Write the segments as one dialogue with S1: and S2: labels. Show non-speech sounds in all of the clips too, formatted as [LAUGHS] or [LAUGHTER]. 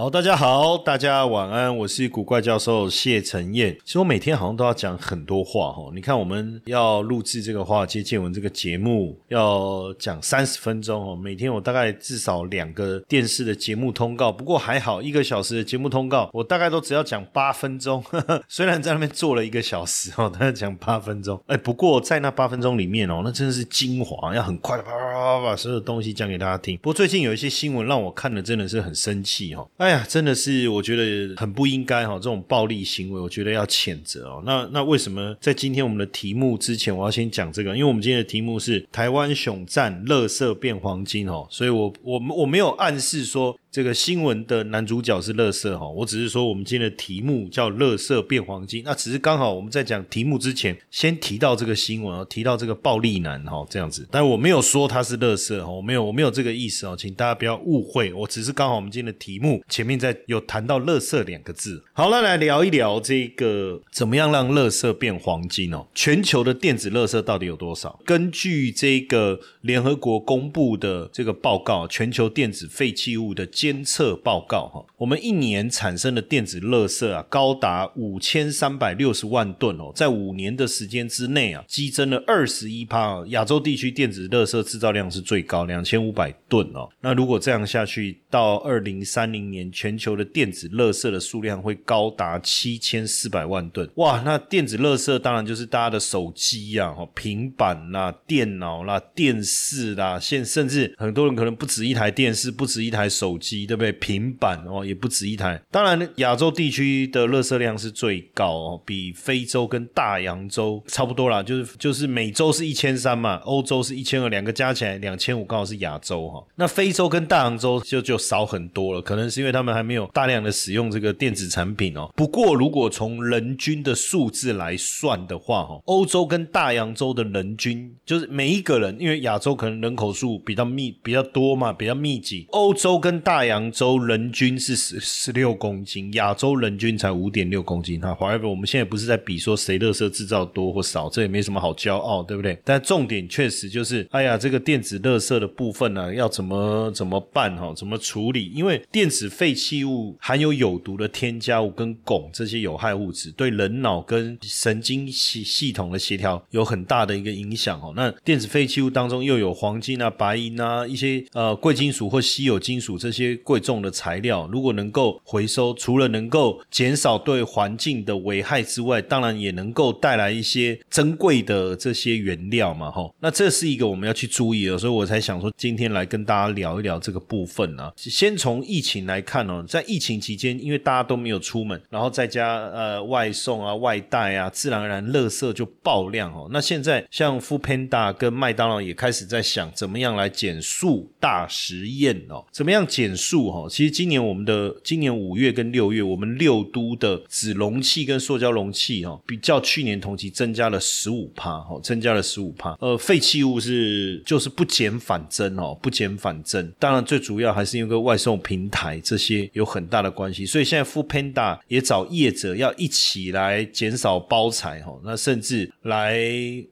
S1: 好，大家好，大家晚安，我是古怪教授谢承彦。其实我每天好像都要讲很多话哈。你看，我们要录制这个话接见闻这个节目，要讲三十分钟哦。每天我大概至少两个电视的节目通告，不过还好，一个小时的节目通告，我大概都只要讲八分钟。[LAUGHS] 虽然在那边坐了一个小时哦，但是讲八分钟。哎，不过在那八分钟里面哦，那真的是精华，要很快的啪啪啪把所有东西讲给大家听。不过最近有一些新闻让我看了真的是很生气哦。哎。哎呀，真的是我觉得很不应该哈，这种暴力行为，我觉得要谴责哦。那那为什么在今天我们的题目之前，我要先讲这个？因为我们今天的题目是台湾熊战，乐色变黄金哦，所以我我我没有暗示说。这个新闻的男主角是乐色哈，我只是说我们今天的题目叫“乐色变黄金”，那只是刚好我们在讲题目之前先提到这个新闻哦，提到这个暴力男哈这样子，但我没有说他是乐色哈，我没有我没有这个意思哦，请大家不要误会，我只是刚好我们今天的题目前面在有谈到“乐色”两个字，好了，来聊一聊这个怎么样让乐色变黄金哦？全球的电子乐色到底有多少？根据这个联合国公布的这个报告，全球电子废弃物的。监测报告哈，我们一年产生的电子垃圾啊，高达五千三百六十万吨哦，在五年的时间之内啊，激增了二十一帕。亚洲地区电子垃圾制造量是最高，两千五百吨哦。那如果这样下去，到二零三零年，全球的电子垃圾的数量会高达七千四百万吨。哇，那电子垃圾当然就是大家的手机呀、平板啦、电脑啦、电视啦，现甚至很多人可能不止一台电视，不止一台手机。对不对？平板哦，也不止一台。当然，亚洲地区的垃圾量是最高哦，比非洲跟大洋洲差不多啦。就是就是美洲是一千三嘛，欧洲是一千二，两个加起来两千五，刚好是亚洲哈。那非洲跟大洋洲就就少很多了，可能是因为他们还没有大量的使用这个电子产品哦。不过，如果从人均的数字来算的话哈，欧洲跟大洋洲的人均就是每一个人，因为亚洲可能人口数比较密比较多嘛，比较密集，欧洲跟大大洋洲人均是十十六公斤，亚洲人均才五点六公斤。哈，however，我们现在不是在比说谁乐色制造多或少，这也没什么好骄傲，对不对？但重点确实就是，哎呀，这个电子乐色的部分呢，要怎么怎么办？哈，怎么处理？因为电子废弃物含有有毒的添加物跟汞这些有害物质，对人脑跟神经系系统的协调有很大的一个影响。哦，那电子废弃物当中又有黄金啊、白银啊一些呃贵金属或稀有金属这些。贵重的材料，如果能够回收，除了能够减少对环境的危害之外，当然也能够带来一些珍贵的这些原料嘛，吼。那这是一个我们要去注意的，所以我才想说今天来跟大家聊一聊这个部分呢。先从疫情来看哦，在疫情期间，因为大家都没有出门，然后在家呃外送啊、外带啊，自然而然垃圾就爆量哦。那现在像 f o o Panda 跟麦当劳也开始在想怎么样来减速大实验哦，怎么样减。数哈，其实今年我们的今年五月跟六月，我们六都的纸容器跟塑胶容器哈，比较去年同期增加了十五帕哈，增加了十五帕。呃，废弃物是就是不减反增哦，不减反增。当然，最主要还是因为外送平台这些有很大的关系，所以现在 f o o Panda 也找业者要一起来减少包材哈，那甚至来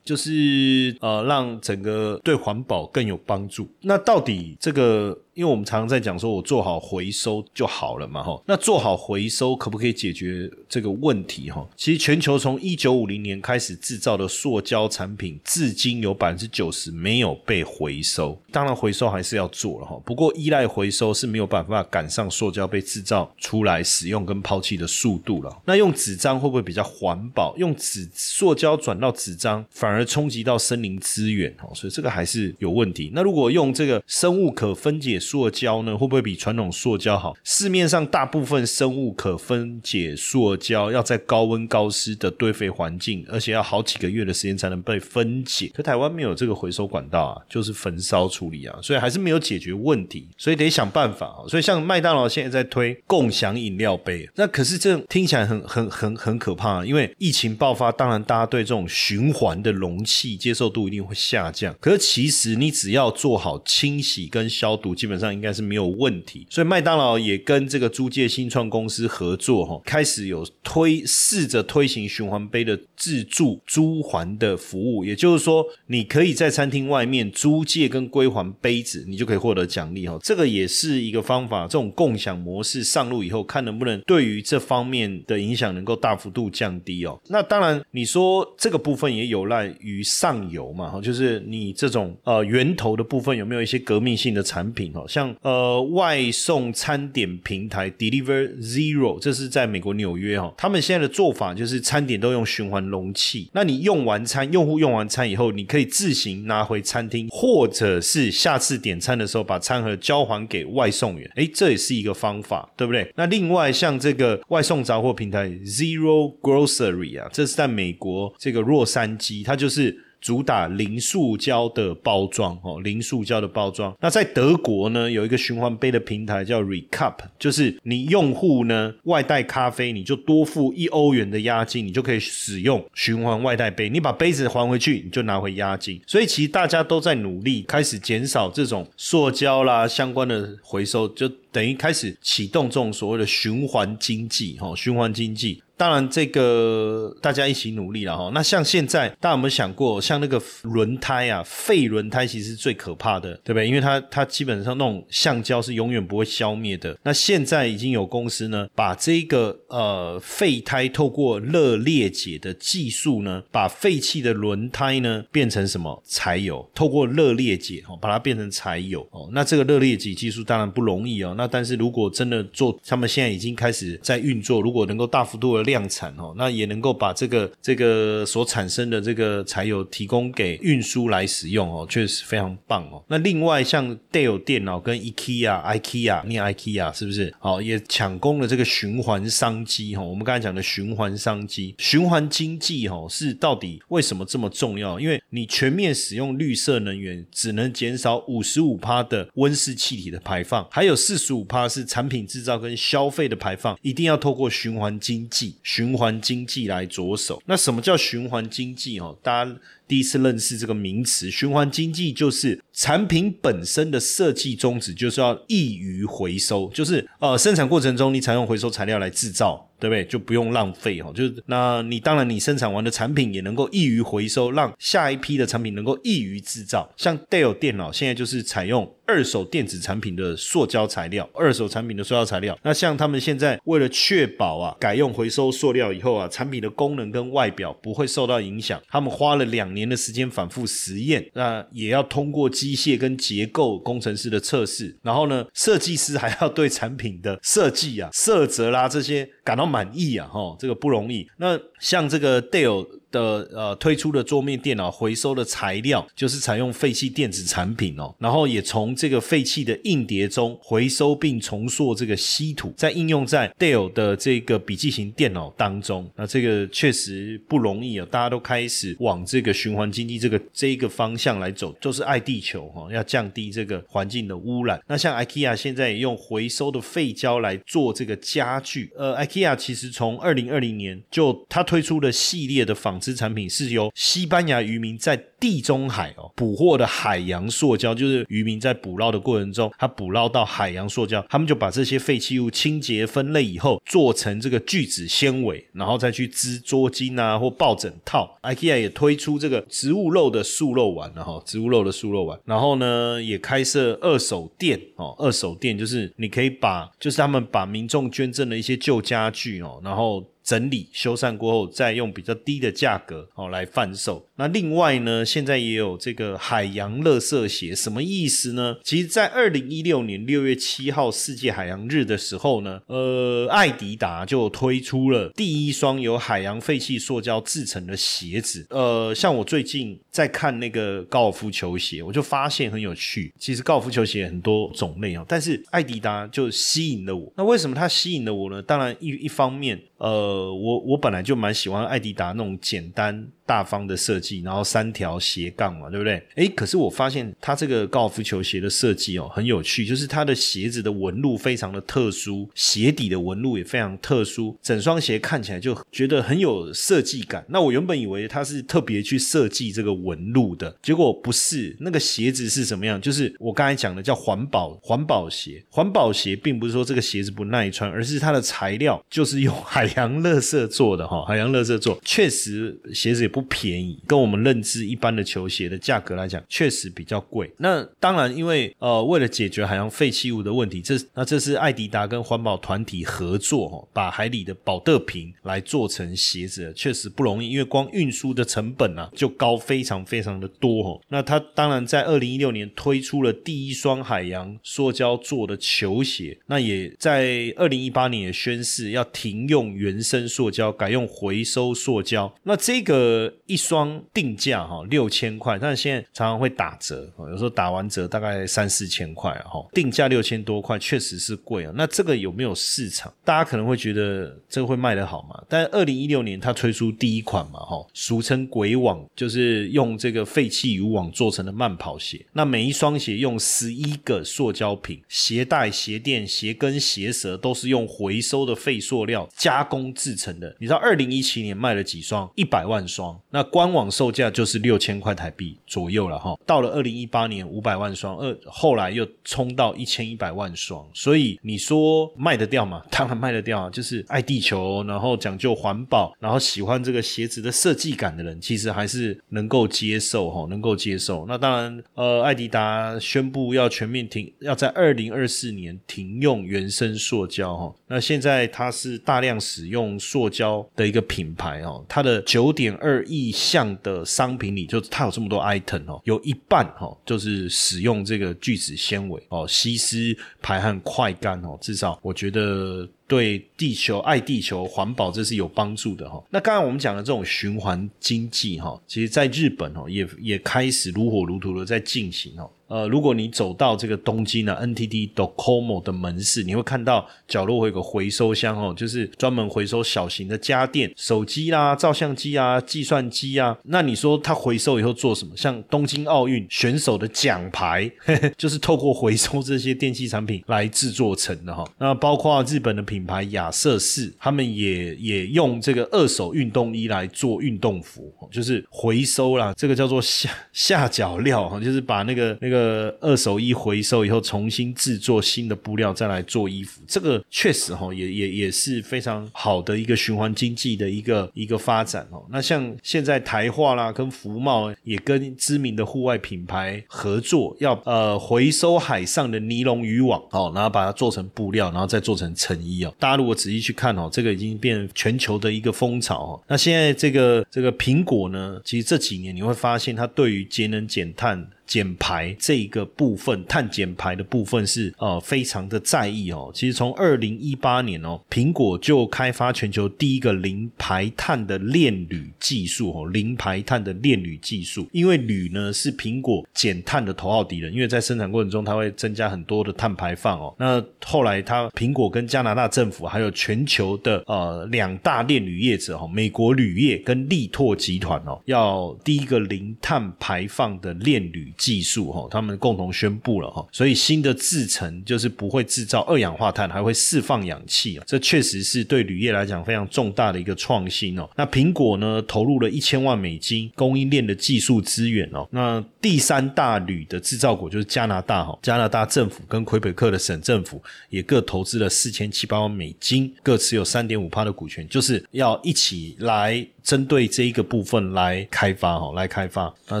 S1: 就是呃让整个对环保更有帮助。那到底这个？因为我们常常在讲说，我做好回收就好了嘛，哈。那做好回收可不可以解决这个问题，哈？其实全球从一九五零年开始制造的塑胶产品，至今有百分之九十没有被回收。当然回收还是要做了，哈。不过依赖回收是没有办法赶上塑胶被制造出来、使用跟抛弃的速度了。那用纸张会不会比较环保？用纸塑胶转到纸张，反而冲击到森林资源，哈。所以这个还是有问题。那如果用这个生物可分解。塑胶呢？会不会比传统塑胶好？市面上大部分生物可分解塑胶要在高温高湿的堆肥环境，而且要好几个月的时间才能被分解。可台湾没有这个回收管道啊，就是焚烧处理啊，所以还是没有解决问题，所以得想办法啊。所以像麦当劳现在在推共享饮料杯，那可是这听起来很很很很可怕啊，因为疫情爆发，当然大家对这种循环的容器接受度一定会下降。可是其实你只要做好清洗跟消毒，基本上应该是没有问题。所以麦当劳也跟这个租借新创公司合作，哈，开始有推试着推行循环杯的自助租还的服务。也就是说，你可以在餐厅外面租借跟归还杯子，你就可以获得奖励，哈。这个也是一个方法。这种共享模式上路以后，看能不能对于这方面的影响能够大幅度降低哦。那当然，你说这个部分也有赖于上游嘛，哈，就是你这种呃源头的部分有没有一些革命性的产品哦？像呃外送餐点平台 Deliver Zero，这是在美国纽约哈，他们现在的做法就是餐点都用循环容器。那你用完餐，用户用完餐以后，你可以自行拿回餐厅，或者是下次点餐的时候把餐盒交还给外送员。诶，这也是一个方法，对不对？那另外像这个外送杂货平台 Zero Grocery 啊，这是在美国这个洛杉矶，它就是。主打零塑胶的包装哦，零塑胶的包装。那在德国呢，有一个循环杯的平台叫 Recup，就是你用户呢外带咖啡，你就多付一欧元的押金，你就可以使用循环外带杯。你把杯子还回去，你就拿回押金。所以其实大家都在努力开始减少这种塑胶啦相关的回收，就等于开始启动这种所谓的循环经济哈，循环经济。当然，这个大家一起努力了哈。那像现在，大家有没有想过，像那个轮胎啊，废轮胎其实最可怕的，对不对？因为它它基本上那种橡胶是永远不会消灭的。那现在已经有公司呢，把这个呃废胎透过热裂解的技术呢，把废弃的轮胎呢变成什么柴油？透过热裂解哦，把它变成柴油哦。那这个热裂解技术当然不容易哦。那但是如果真的做，他们现在已经开始在运作，如果能够大幅度的量产哦，那也能够把这个这个所产生的这个柴油提供给运输来使用哦，确实非常棒哦。那另外像 Dell 电脑跟 IKEA、IKEA 念 IKEA 是不是？好，也抢攻了这个循环商机哈。我们刚才讲的循环商机、循环经济哈，是到底为什么这么重要？因为你全面使用绿色能源，只能减少五十五帕的温室气体的排放，还有四十五趴是产品制造跟消费的排放，一定要透过循环经济。循环经济来着手，那什么叫循环经济？哦，大家。第一次认识这个名词，循环经济就是产品本身的设计宗旨，就是要易于回收，就是呃生产过程中你采用回收材料来制造，对不对？就不用浪费哈，就是那你当然你生产完的产品也能够易于回收，让下一批的产品能够易于制造。像 Dell 电脑现在就是采用二手电子产品的塑胶材料，二手产品的塑胶材料。那像他们现在为了确保啊改用回收塑料以后啊，产品的功能跟外表不会受到影响，他们花了两。年的时间反复实验，那也要通过机械跟结构工程师的测试，然后呢，设计师还要对产品的设计啊、色泽啦这些感到满意啊，哈，这个不容易。那像这个 Dale。的呃推出的桌面电脑回收的材料就是采用废弃电子产品哦，然后也从这个废弃的硬碟中回收并重塑这个稀土，再应用在 Dell 的这个笔记型电脑当中。那这个确实不容易啊，大家都开始往这个循环经济这个这一个方向来走，就是爱地球哈，要降低这个环境的污染。那像 IKEA 现在也用回收的废胶来做这个家具，呃，IKEA 其实从二零二零年就它推出了系列的纺。织产品是由西班牙渔民在地中海哦捕获的海洋塑胶，就是渔民在捕捞的过程中，他捕捞到海洋塑胶，他们就把这些废弃物清洁分类以后，做成这个聚酯纤维，然后再去织桌巾啊或抱枕套。IKEA 也推出这个植物肉的素肉丸了哈，植物肉的素肉丸，然后呢也开设二手店哦，二手店就是你可以把，就是他们把民众捐赠的一些旧家具哦，然后。整理修缮过后，再用比较低的价格哦来贩售。那另外呢，现在也有这个海洋乐色鞋，什么意思呢？其实，在二零一六年六月七号世界海洋日的时候呢，呃，艾迪达就推出了第一双由海洋废弃塑胶制成的鞋子。呃，像我最近在看那个高尔夫球鞋，我就发现很有趣。其实高尔夫球鞋很多种类啊，但是艾迪达就吸引了我。那为什么它吸引了我呢？当然一一方面。呃，我我本来就蛮喜欢艾迪达那种简单大方的设计，然后三条斜杠嘛，对不对？诶，可是我发现它这个高尔夫球鞋的设计哦，很有趣，就是它的鞋子的纹路非常的特殊，鞋底的纹路也非常特殊，整双鞋看起来就觉得很有设计感。那我原本以为它是特别去设计这个纹路的，结果不是。那个鞋子是什么样？就是我刚才讲的叫环保环保鞋。环保鞋并不是说这个鞋子不耐穿，而是它的材料就是用海。洋乐色做的哈，海洋乐色做确实鞋子也不便宜，跟我们认知一般的球鞋的价格来讲，确实比较贵。那当然，因为呃，为了解决海洋废弃物的问题，这那这是艾迪达跟环保团体合作哈，把海里的保特瓶来做成鞋子，确实不容易，因为光运输的成本啊就高非常非常的多哈。那他当然在二零一六年推出了第一双海洋塑胶做的球鞋，那也在二零一八年也宣誓要停用。原生塑胶改用回收塑胶，那这个一双定价哈六千块，但是现在常常会打折，有时候打完折大概三四千块哈，定价六千多块确实是贵啊。那这个有没有市场？大家可能会觉得这个会卖得好吗？但二零一六年它推出第一款嘛哈，俗称鬼网，就是用这个废弃渔网做成的慢跑鞋。那每一双鞋用十一个塑胶瓶，鞋带、鞋垫、鞋跟、鞋舌都是用回收的废塑料加。工制成的，你知道二零一七年卖了几双？一百万双，那官网售价就是六千块台币左右了哈。到了二零一八年五百万双，二后来又冲到一千一百万双，所以你说卖得掉吗？[LAUGHS] 当然卖得掉啊！就是爱地球，然后讲究环保，然后喜欢这个鞋子的设计感的人，其实还是能够接受哈，能够接受。那当然，呃，艾迪达宣布要全面停，要在二零二四年停用原生塑胶哈。那现在它是大量使。用塑胶的一个品牌哦，它的九点二意向的商品里，就它有这么多 item 哦，有一半哦就是使用这个聚酯纤维哦，吸湿排汗快干哦，至少我觉得。对地球爱地球环保这是有帮助的哈。那刚才我们讲的这种循环经济哈，其实在日本哦也也开始如火如荼的在进行哦。呃，如果你走到这个东京的 NTT Docomo 的门市，你会看到角落会有个回收箱哦，就是专门回收小型的家电、手机啦、照相机啊、计算机啊。那你说它回收以后做什么？像东京奥运选手的奖牌，[LAUGHS] 就是透过回收这些电器产品来制作成的哈。那包括日本的品。品牌亚瑟士，他们也也用这个二手运动衣来做运动服，就是回收啦，这个叫做下下脚料哈，就是把那个那个呃二手衣回收以后，重新制作新的布料再来做衣服。这个确实哈，也也也是非常好的一个循环经济的一个一个发展哦。那像现在台化啦，跟福茂也跟知名的户外品牌合作，要呃回收海上的尼龙渔网哦，然后把它做成布料，然后再做成成衣哦。大家如果仔细去看哦，这个已经变全球的一个风潮哦。那现在这个这个苹果呢，其实这几年你会发现，它对于节能减碳。减排这一个部分，碳减排的部分是呃非常的在意哦。其实从二零一八年哦，苹果就开发全球第一个零排碳的炼铝技术哦，零排碳的炼铝技术。因为铝呢是苹果减碳的头号敌人，因为在生产过程中它会增加很多的碳排放哦。那后来它苹果跟加拿大政府还有全球的呃两大炼铝业者哦，美国铝业跟力拓集团哦，要第一个零碳排放的炼铝。技术哈，他们共同宣布了哈，所以新的制程就是不会制造二氧化碳，还会释放氧气啊，这确实是对铝业来讲非常重大的一个创新哦。那苹果呢，投入了一千万美金供应链的技术资源哦。那第三大铝的制造国就是加拿大哈，加拿大政府跟魁北克的省政府也各投资了四千七百万美金，各持有三点五帕的股权，就是要一起来。针对这一个部分来开发哈，来开发。那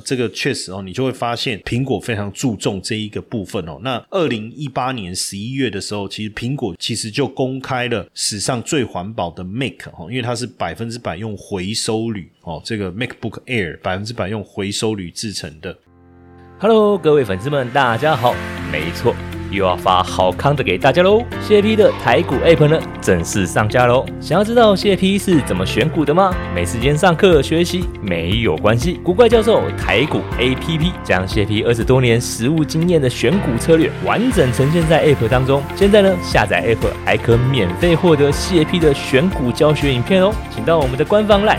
S1: 这个确实哦，你就会发现苹果非常注重这一个部分哦。那二零一八年十一月的时候，其实苹果其实就公开了史上最环保的 Mac 哈，因为它是百分之百用回收铝哦，这个 MacBook Air 百分之百用回收铝制成的。
S2: Hello，各位粉丝们，大家好，没错。又要发好康的给大家喽！谢 P 的台股 App 呢正式上架喽！想要知道谢 P 是怎么选股的吗？没时间上课学习没有关系，古怪教授台股 APP 将谢 P 二十多年实务经验的选股策略完整呈现在 App 当中。现在呢，下载 App 还可免费获得谢 P 的选股教学影片哦！请到我们的官方 LINE，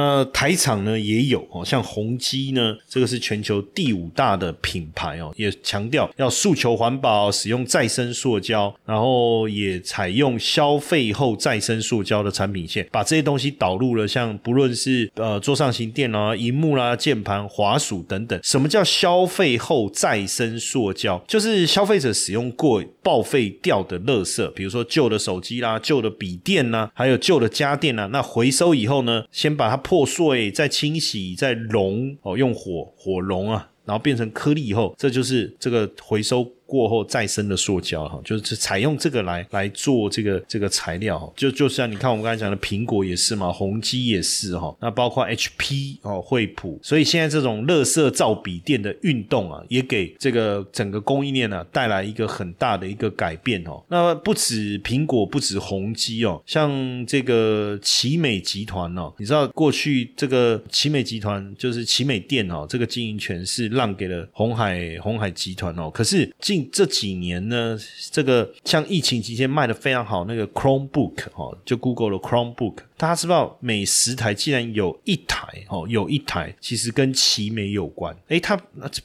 S1: 那台厂呢也有哦，像宏基呢，这个是全球第五大的品牌哦，也强调要诉求环保，使用再生塑胶，然后也采用消费后再生塑胶的产品线，把这些东西导入了，像不论是呃桌上型电脑、荧幕啦、键盘、滑鼠等等。什么叫消费后再生塑胶？就是消费者使用过报废掉的垃圾，比如说旧的手机啦、旧的笔电啦，还有旧的家电啦，那回收以后呢，先把它。破碎，再清洗，再熔哦，用火火熔啊，然后变成颗粒以后，这就是这个回收。过后再生的塑胶哈，就是采用这个来来做这个这个材料哈，就就像你看我们刚才讲的苹果也是嘛，宏基也是哈，那包括 HP 哦，惠普，所以现在这种乐色造笔电的运动啊，也给这个整个供应链呢带来一个很大的一个改变哦。那不止苹果，不止宏基哦，像这个奇美集团哦，你知道过去这个奇美集团就是奇美电哦，这个经营权是让给了红海红海集团哦，可是近这几年呢，这个像疫情期间卖的非常好，那个 Chromebook 哈，就 Google 的 Chromebook。大家知道，每十台竟然有一台哦，有一台其实跟奇美有关。诶，他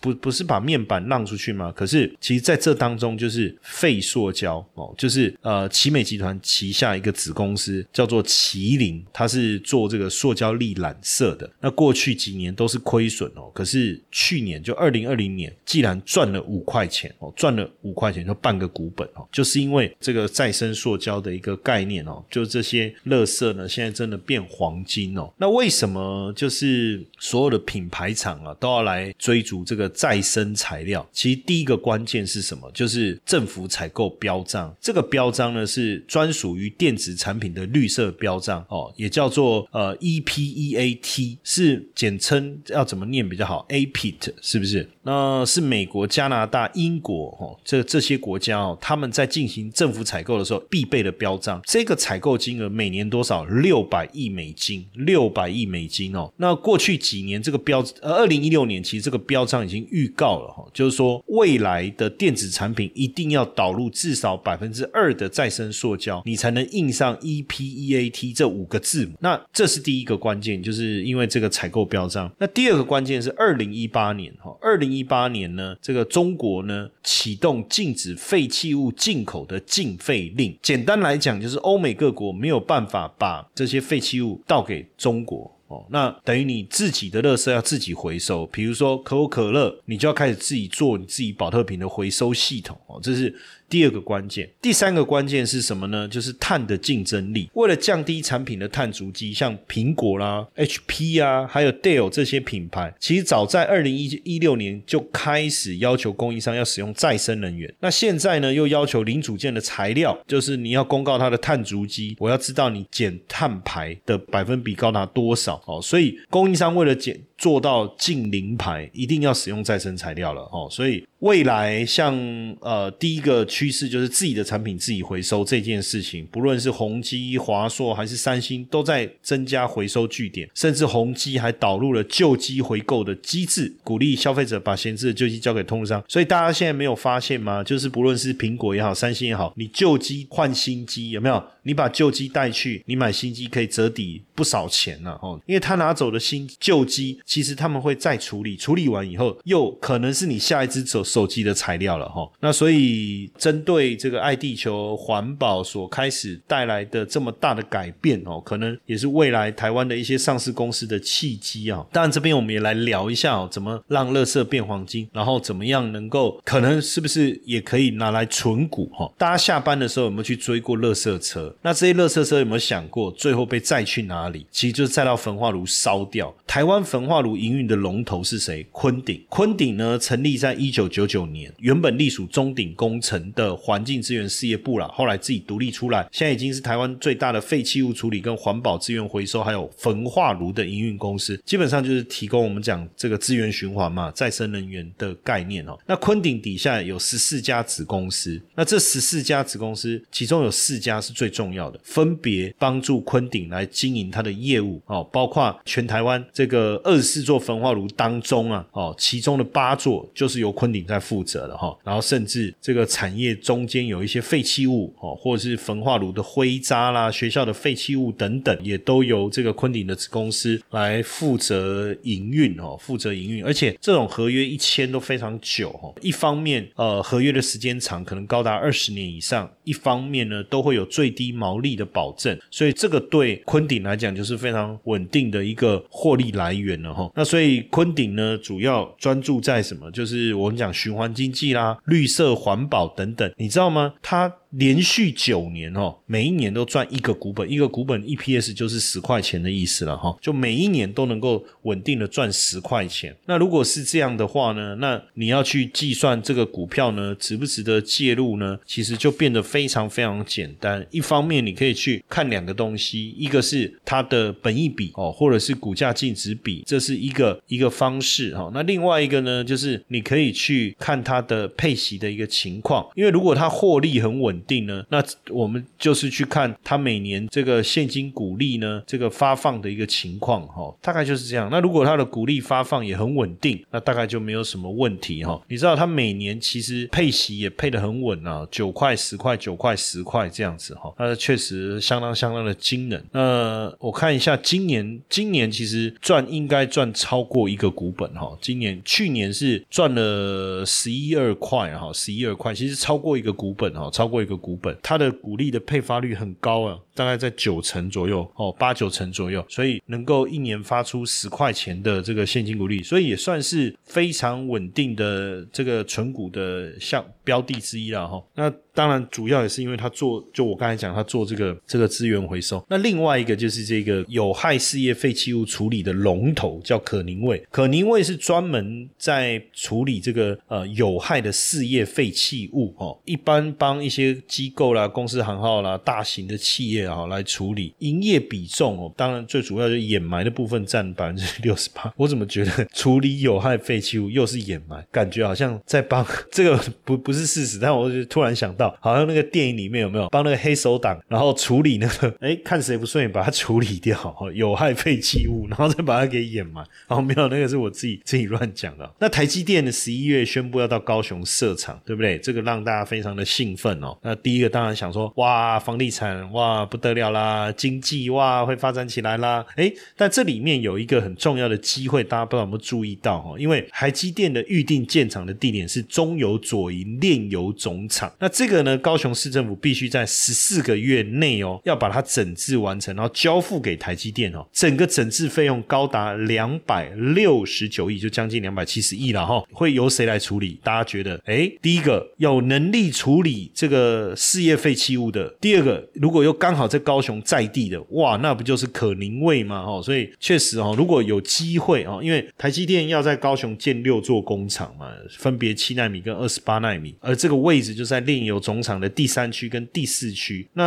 S1: 不不是把面板让出去吗？可是其实在这当中就是废塑胶哦，就是呃奇美集团旗下一个子公司叫做麒麟，它是做这个塑胶粒染色的。那过去几年都是亏损哦，可是去年就二零二零年，既然赚了五块钱哦，赚了五块钱就半个股本哦，就是因为这个再生塑胶的一个概念哦，就这些垃圾呢现在。真的变黄金哦？那为什么就是所有的品牌厂啊都要来追逐这个再生材料？其实第一个关键是什么？就是政府采购标章。这个标章呢是专属于电子产品的绿色标章哦，也叫做呃 EPEAT，是简称要怎么念比较好？APIT 是不是？那是美国、加拿大、英国哦，这这些国家哦，他们在进行政府采购的时候必备的标章。这个采购金额每年多少？六。六百亿美金，六百亿美金哦。那过去几年这个标，呃，二零一六年其实这个标章已经预告了哈，就是说未来的电子产品一定要导入至少百分之二的再生塑胶，你才能印上 EPEAT 这五个字母。那这是第一个关键，就是因为这个采购标章。那第二个关键是二零一八年哈，二零一八年呢，这个中国呢启动禁止废弃物进口的禁废令。简单来讲，就是欧美各国没有办法把这这些废弃物倒给中国。哦，那等于你自己的垃圾要自己回收。比如说可口可乐，你就要开始自己做你自己保特瓶的回收系统哦，这是。第二个关键，第三个关键是什么呢？就是碳的竞争力。为了降低产品的碳足迹，像苹果啦、HP 啊，还有 Dell 这些品牌，其实早在二零一一六年就开始要求供应商要使用再生能源。那现在呢，又要求零组件的材料，就是你要公告它的碳足迹，我要知道你减碳排的百分比高达多少哦。所以供应商为了减做到近零排，一定要使用再生材料了哦。所以未来像呃第一个。趋势就是自己的产品自己回收这件事情，不论是宏基、华硕还是三星，都在增加回收据点，甚至宏基还导入了旧机回购的机制，鼓励消费者把闲置的旧机交给通路商。所以大家现在没有发现吗？就是不论是苹果也好，三星也好，你旧机换新机有没有？你把旧机带去，你买新机可以折抵不少钱呢哦，因为他拿走的新旧机其实他们会再处理，处理完以后又可能是你下一只手手机的材料了哈。那所以针对这个爱地球环保所开始带来的这么大的改变哦，可能也是未来台湾的一些上市公司的契机啊。当然这边我们也来聊一下哦，怎么让垃圾变黄金，然后怎么样能够可能是不是也可以拿来存股哈？大家下班的时候有没有去追过垃圾车？那这些垃圾车有没有想过最后被载去哪里？其实就是载到焚化炉烧掉。台湾焚化化炉营运的龙头是谁？昆鼎。昆鼎呢，成立在一九九九年，原本隶属中鼎工程的环境资源事业部了，后来自己独立出来，现在已经是台湾最大的废弃物处理跟环保资源回收，还有焚化炉的营运公司，基本上就是提供我们讲这个资源循环嘛，再生能源的概念哦。那昆鼎底下有十四家子公司，那这十四家子公司，其中有四家是最重要的，分别帮助昆鼎来经营它的业务哦，包括全台湾这个二四座焚化炉当中啊，哦，其中的八座就是由昆鼎在负责的哈，然后甚至这个产业中间有一些废弃物哦，或者是焚化炉的灰渣啦、学校的废弃物等等，也都由这个昆鼎的子公司来负责营运哦，负责营运，而且这种合约一签都非常久哦，一方面呃合约的时间长，可能高达二十年以上；一方面呢，都会有最低毛利的保证，所以这个对昆鼎来讲就是非常稳定的一个获利来源了那所以昆鼎呢，主要专注在什么？就是我们讲循环经济啦、绿色环保等等，你知道吗？它连续九年哦，每一年都赚一个股本，一个股本 EPS 就是十块钱的意思了哈，就每一年都能够稳定的赚十块钱。那如果是这样的话呢，那你要去计算这个股票呢值不值得介入呢？其实就变得非常非常简单。一方面你可以去看两个东西，一个是它的本益比哦，或者是股价净值比，这是一个一个方式哈。那另外一个呢，就是你可以去看它的配息的一个情况，因为如果它获利很稳。稳定呢？那我们就是去看它每年这个现金股利呢，这个发放的一个情况哈，大概就是这样。那如果它的股利发放也很稳定，那大概就没有什么问题哈。你知道它每年其实配息也配得很稳啊，九块、十块、九块、十块这样子哈，那确实相当相当的惊人。那我看一下今年，今年其实赚应该赚超过一个股本哈。今年去年是赚了十一二块哈，十一二块，其实超过一个股本哈，超过一个。股本，它的股利的配发率很高啊，大概在九成左右哦，八九成左右，所以能够一年发出十块钱的这个现金股利，所以也算是非常稳定的这个存股的项标的之一了哈。那当然，主要也是因为他做，就我刚才讲，他做这个这个资源回收。那另外一个就是这个有害事业废弃物处理的龙头，叫可宁卫。可宁卫是专门在处理这个呃有害的事业废弃物哦，一般帮一些机构啦、公司行号啦、大型的企业啊来处理。营业比重哦，当然最主要就掩埋的部分占百分之六十八。我怎么觉得 [LAUGHS] 处理有害废弃物又是掩埋，感觉好像在帮这个不不是事实，但我就突然想到。好像那个电影里面有没有帮那个黑手党，然后处理那个，[LAUGHS] 哎，看谁不顺眼把它处理掉，有害废弃物，然后再把它给掩埋。哦没有那个是我自己自己乱讲的。那台积电的十一月宣布要到高雄设厂，对不对？这个让大家非常的兴奋哦。那第一个当然想说，哇，房地产哇不得了啦，经济哇会发展起来啦。哎，但这里面有一个很重要的机会，大家不知道有没有注意到哈？因为台积电的预定建厂的地点是中油左营炼油总厂，那这个。呢，高雄市政府必须在十四个月内哦，要把它整治完成，然后交付给台积电哦。整个整治费用高达两百六十九亿，就将近两百七十亿了哈。会由谁来处理？大家觉得？哎，第一个有能力处理这个事业废弃物的；第二个，如果又刚好在高雄在地的，哇，那不就是可宁味吗？哦，所以确实哦，如果有机会哦，因为台积电要在高雄建六座工厂嘛，分别七纳米跟二十八纳米，而这个位置就在炼油。总厂的第三区跟第四区，那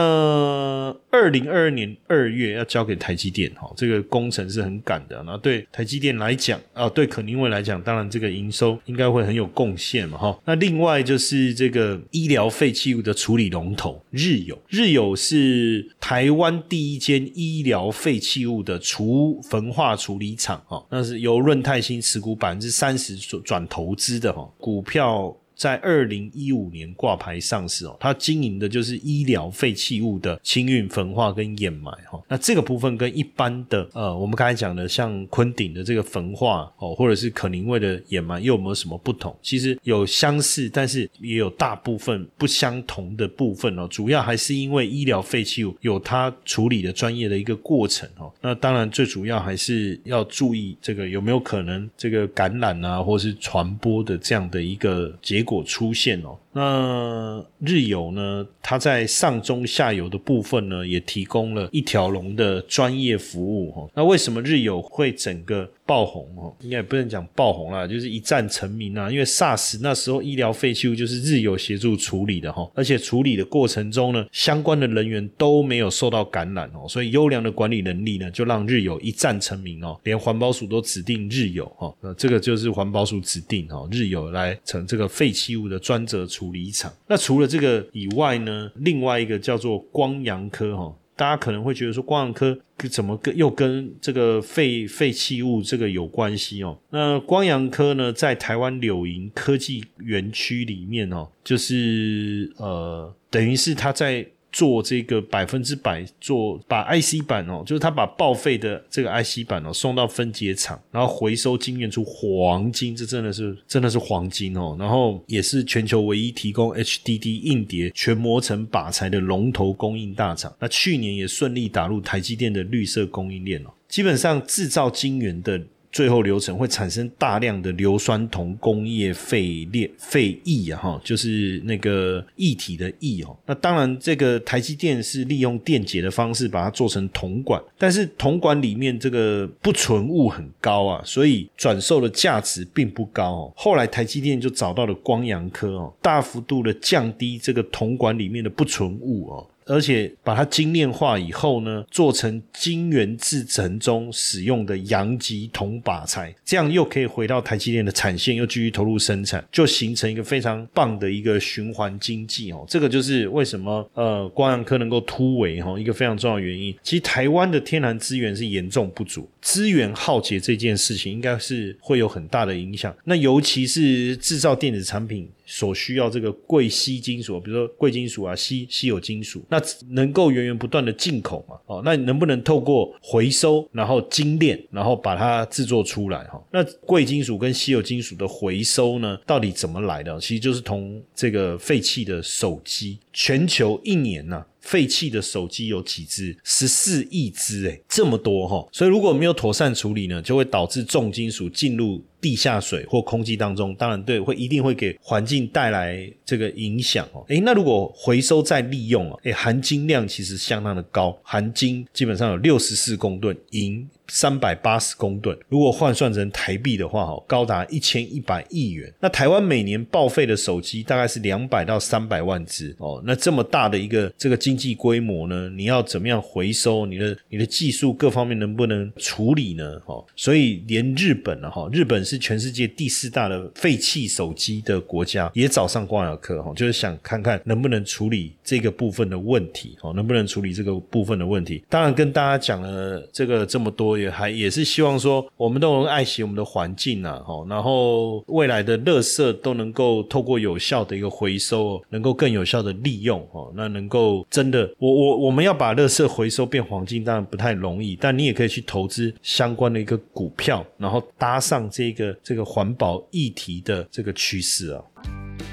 S1: 二零二二年二月要交给台积电，哈，这个工程是很赶的。那对台积电来讲，啊，对可宁位来讲，当然这个营收应该会很有贡献嘛，哈。那另外就是这个医疗废弃物的处理龙头日友，日友是台湾第一间医疗废弃物的除焚化处理厂，哈，那是由润泰新持股百分之三十转投资的，哈，股票。在二零一五年挂牌上市哦，它经营的就是医疗废弃物的清运、焚化跟掩埋哈。那这个部分跟一般的呃，我们刚才讲的像昆鼎的这个焚化哦，或者是可宁味的掩埋，又有没有什么不同？其实有相似，但是也有大部分不相同的部分哦。主要还是因为医疗废弃物有它处理的专业的一个过程哦。那当然最主要还是要注意这个有没有可能这个感染啊，或是传播的这样的一个结果果出现哦。那日游呢？它在上中下游的部分呢，也提供了一条龙的专业服务哈。那为什么日游会整个爆红哦？应该也不能讲爆红啦，就是一战成名啊。因为 SARS 那时候医疗废弃物就是日游协助处理的哈，而且处理的过程中呢，相关的人员都没有受到感染哦，所以优良的管理能力呢，就让日游一战成名哦。连环保署都指定日游哈，那这个就是环保署指定哦，日游来成这个废弃物的专责处。理厂。那除了这个以外呢，另外一个叫做光阳科哈，大家可能会觉得说光阳科怎么跟又跟这个废废弃物这个有关系哦？那光阳科呢，在台湾柳营科技园区里面哦，就是呃，等于是他在。做这个百分之百做把 IC 板哦，就是他把报废的这个 IC 板哦送到分解厂，然后回收精炼出黄金，这真的是真的是黄金哦。然后也是全球唯一提供 HDD 硬碟全磨层靶材的龙头供应大厂。那去年也顺利打入台积电的绿色供应链哦，基本上制造晶圆的。最后流程会产生大量的硫酸铜工业废裂废液啊，哈，就是那个液体的液哦。那当然，这个台积电是利用电解的方式把它做成铜管，但是铜管里面这个不纯物很高啊，所以转售的价值并不高哦。后来台积电就找到了光阳科哦，大幅度的降低这个铜管里面的不纯物哦。而且把它精炼化以后呢，做成晶圆制程中使用的阳极铜靶材，这样又可以回到台积电的产线，又继续投入生产，就形成一个非常棒的一个循环经济哦。这个就是为什么呃光阳科能够突围哈，一个非常重要的原因。其实台湾的天然资源是严重不足，资源耗竭这件事情应该是会有很大的影响。那尤其是制造电子产品。所需要这个贵稀金属，比如说贵金属啊，稀稀有金属，那能够源源不断的进口嘛？哦，那能不能透过回收，然后精炼，然后把它制作出来？哈，那贵金属跟稀有金属的回收呢，到底怎么来的？其实就是同这个废弃的手机，全球一年呢。废弃的手机有几只？十四亿只，诶，这么多哈！所以如果没有妥善处理呢，就会导致重金属进入地下水或空气当中。当然，对，会一定会给环境带来这个影响哦。诶，那如果回收再利用啊，诶，含金量其实相当的高，含金基本上有六十四公吨银。三百八十公吨，如果换算成台币的话，哈，高达一千一百亿元。那台湾每年报废的手机大概是两百到三百万只哦。那这么大的一个这个经济规模呢，你要怎么样回收？你的你的技术各方面能不能处理呢？哦，所以连日本了，哈，日本是全世界第四大的废弃手机的国家，也找上光雅科，哈，就是想看看能不能处理这个部分的问题，哦，能不能处理这个部分的问题？当然跟大家讲了这个这么多。也还也是希望说，我们都能爱惜我们的环境呐，哈，然后未来的垃圾都能够透过有效的一个回收，能够更有效的利用，哈，那能够真的，我我我们要把垃圾回收变黄金，当然不太容易，但你也可以去投资相关的一个股票，然后搭上这个这个环保议题的这个趋势啊。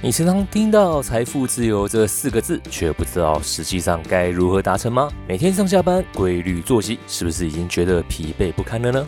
S2: 你常常听到“财富自由”这四个字，却不知道实际上该如何达成吗？每天上下班规律作息，是不是已经觉得疲惫不堪了呢？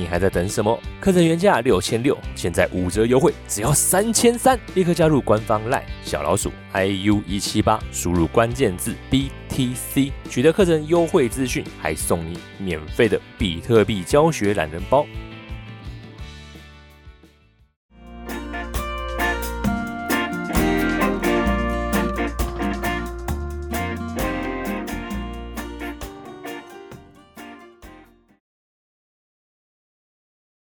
S2: 你还在等什么？课程原价六千六，现在五折优惠，只要三千三！立刻加入官方 LINE 小老鼠 IU 一七八，输入关键字 BTC，取得课程优惠资讯，还送你免费的比特币教学懒人包。